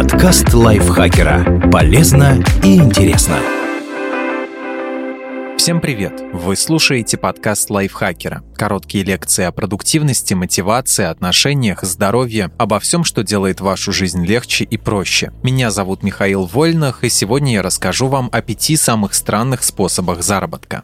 Подкаст лайфхакера. Полезно и интересно. Всем привет! Вы слушаете подкаст лайфхакера. Короткие лекции о продуктивности, мотивации, отношениях, здоровье, обо всем, что делает вашу жизнь легче и проще. Меня зовут Михаил Вольнах, и сегодня я расскажу вам о пяти самых странных способах заработка.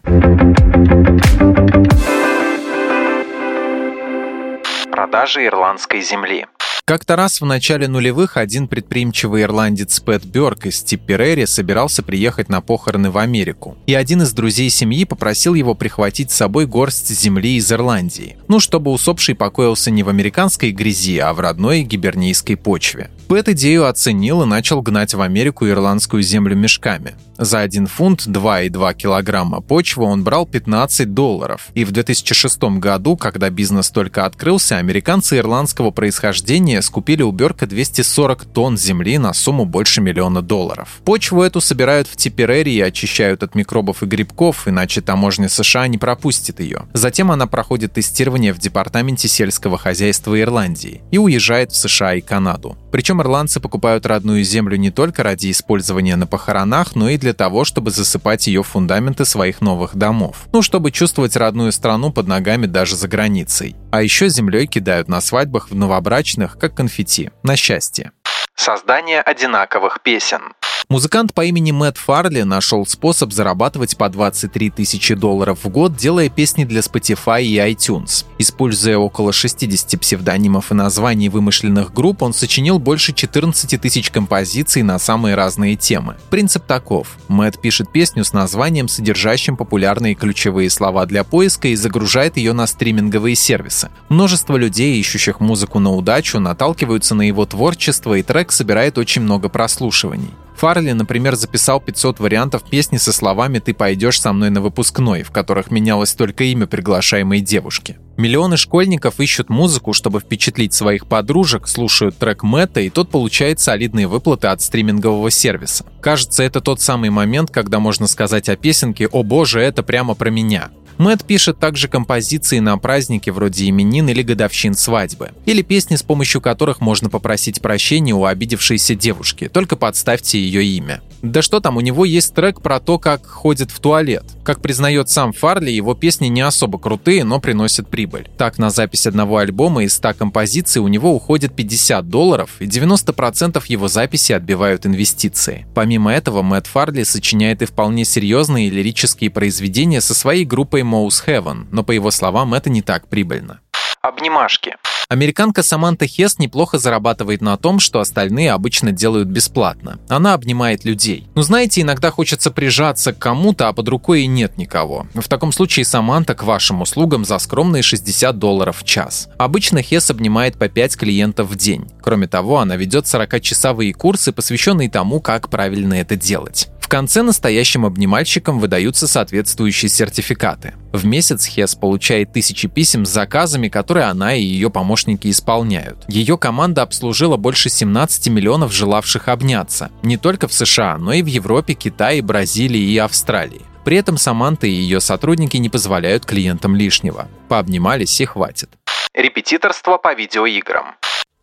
Продажи ирландской земли. Как-то раз в начале нулевых один предприимчивый ирландец Пэт Бёрк из Типперери собирался приехать на похороны в Америку. И один из друзей семьи попросил его прихватить с собой горсть земли из Ирландии. Ну, чтобы усопший покоился не в американской грязи, а в родной гибернийской почве. Пэт идею оценил и начал гнать в Америку ирландскую землю мешками. За 1 фунт 2,2 килограмма почвы он брал 15 долларов. И в 2006 году, когда бизнес только открылся, американцы ирландского происхождения скупили у Берка 240 тонн земли на сумму больше миллиона долларов. Почву эту собирают в Типерери и очищают от микробов и грибков, иначе таможня США не пропустит ее. Затем она проходит тестирование в Департаменте сельского хозяйства Ирландии и уезжает в США и Канаду. Причем ирландцы покупают родную землю не только ради использования на похоронах, но и для того, чтобы засыпать ее фундаменты своих новых домов. Ну, чтобы чувствовать родную страну под ногами даже за границей. А еще землей кидают на свадьбах в новобрачных, как конфетти. На счастье. Создание одинаковых песен. Музыкант по имени Мэтт Фарли нашел способ зарабатывать по 23 тысячи долларов в год, делая песни для Spotify и iTunes. Используя около 60 псевдонимов и названий вымышленных групп, он сочинил больше 14 тысяч композиций на самые разные темы. Принцип таков. Мэтт пишет песню с названием, содержащим популярные ключевые слова для поиска и загружает ее на стриминговые сервисы. Множество людей, ищущих музыку на удачу, наталкиваются на его творчество, и трек собирает очень много прослушиваний. Фарли, например, записал 500 вариантов песни со словами «Ты пойдешь со мной на выпускной», в которых менялось только имя приглашаемой девушки. Миллионы школьников ищут музыку, чтобы впечатлить своих подружек, слушают трек Мэтта, и тот получает солидные выплаты от стримингового сервиса. Кажется, это тот самый момент, когда можно сказать о песенке «О боже, это прямо про меня». Мэтт пишет также композиции на праздники вроде именин или годовщин свадьбы. Или песни, с помощью которых можно попросить прощения у обидевшейся девушки, только подставьте ее имя. Да что там, у него есть трек про то, как ходит в туалет. Как признает сам Фарли, его песни не особо крутые, но приносят прибыль. Так, на запись одного альбома из 100 композиций у него уходит 50 долларов, и 90% его записи отбивают инвестиции. Помимо этого, Мэтт Фарли сочиняет и вполне серьезные лирические произведения со своей группой Mouse Heaven, но по его словам это не так прибыльно. Обнимашки. Американка Саманта Хес неплохо зарабатывает на том, что остальные обычно делают бесплатно. Она обнимает людей. Но знаете, иногда хочется прижаться к кому-то, а под рукой и нет никого. В таком случае Саманта к вашим услугам за скромные 60 долларов в час. Обычно Хес обнимает по 5 клиентов в день. Кроме того, она ведет 40-часовые курсы, посвященные тому, как правильно это делать. В конце настоящим обнимальщикам выдаются соответствующие сертификаты. В месяц Хес получает тысячи писем с заказами, которые она и ее помощники исполняют. Ее команда обслужила больше 17 миллионов желавших обняться. Не только в США, но и в Европе, Китае, Бразилии и Австралии. При этом Саманта и ее сотрудники не позволяют клиентам лишнего. Пообнимались и хватит. Репетиторство по видеоиграм.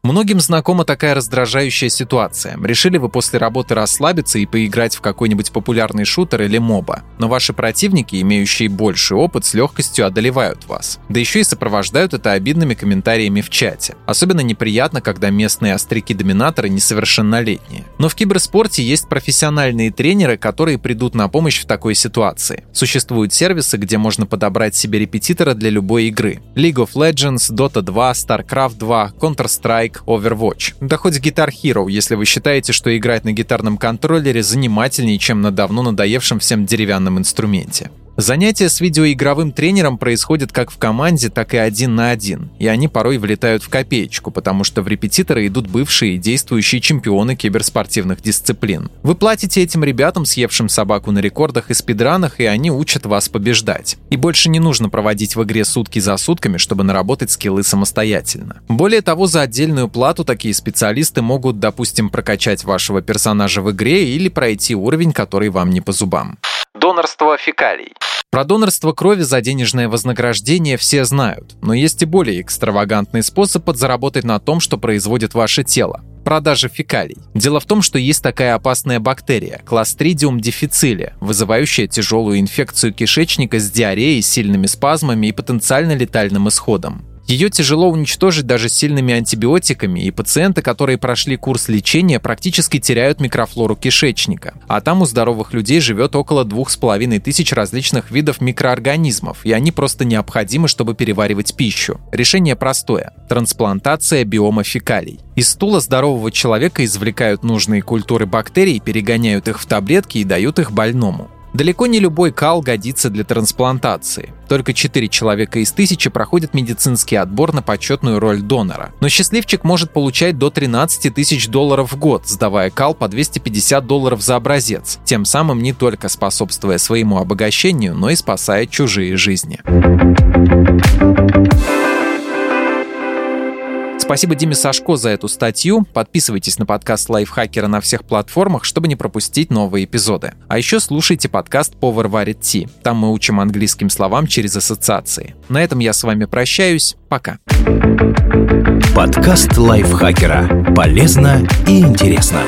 Многим знакома такая раздражающая ситуация. Решили вы после работы расслабиться и поиграть в какой-нибудь популярный шутер или моба. Но ваши противники, имеющие больший опыт, с легкостью одолевают вас. Да еще и сопровождают это обидными комментариями в чате. Особенно неприятно, когда местные остряки-доминаторы несовершеннолетние. Но в киберспорте есть профессиональные тренеры, которые придут на помощь в такой ситуации. Существуют сервисы, где можно подобрать себе репетитора для любой игры. League of Legends, Dota 2, StarCraft 2, Counter-Strike, Like Overwatch. Да хоть Guitar Hero, если вы считаете, что играть на гитарном контроллере занимательнее, чем на давно надоевшем всем деревянном инструменте. Занятия с видеоигровым тренером происходят как в команде, так и один на один, и они порой влетают в копеечку, потому что в репетиторы идут бывшие и действующие чемпионы киберспортивных дисциплин. Вы платите этим ребятам, съевшим собаку на рекордах и спидранах, и они учат вас побеждать. И больше не нужно проводить в игре сутки за сутками, чтобы наработать скиллы самостоятельно. Более того, за отдельную плату такие специалисты могут, допустим, прокачать вашего персонажа в игре или пройти уровень, который вам не по зубам. Донорство фекалий. Про донорство крови за денежное вознаграждение все знают, но есть и более экстравагантный способ подзаработать на том, что производит ваше тело. продажа фекалий. Дело в том, что есть такая опасная бактерия – Clostridium difficile, вызывающая тяжелую инфекцию кишечника с диареей, сильными спазмами и потенциально летальным исходом. Ее тяжело уничтожить даже сильными антибиотиками, и пациенты, которые прошли курс лечения, практически теряют микрофлору кишечника. А там у здоровых людей живет около двух с половиной тысяч различных видов микроорганизмов, и они просто необходимы, чтобы переваривать пищу. Решение простое – трансплантация биома фекалий. Из стула здорового человека извлекают нужные культуры бактерий, перегоняют их в таблетки и дают их больному. Далеко не любой кал годится для трансплантации. Только 4 человека из тысячи проходят медицинский отбор на почетную роль донора. Но счастливчик может получать до 13 тысяч долларов в год, сдавая кал по 250 долларов за образец, тем самым не только способствуя своему обогащению, но и спасая чужие жизни. Спасибо Диме Сашко за эту статью. Подписывайтесь на подкаст Лайфхакера на всех платформах, чтобы не пропустить новые эпизоды. А еще слушайте подкаст Повар варит Ти. Там мы учим английским словам через ассоциации. На этом я с вами прощаюсь. Пока. Подкаст Лайфхакера. Полезно и интересно.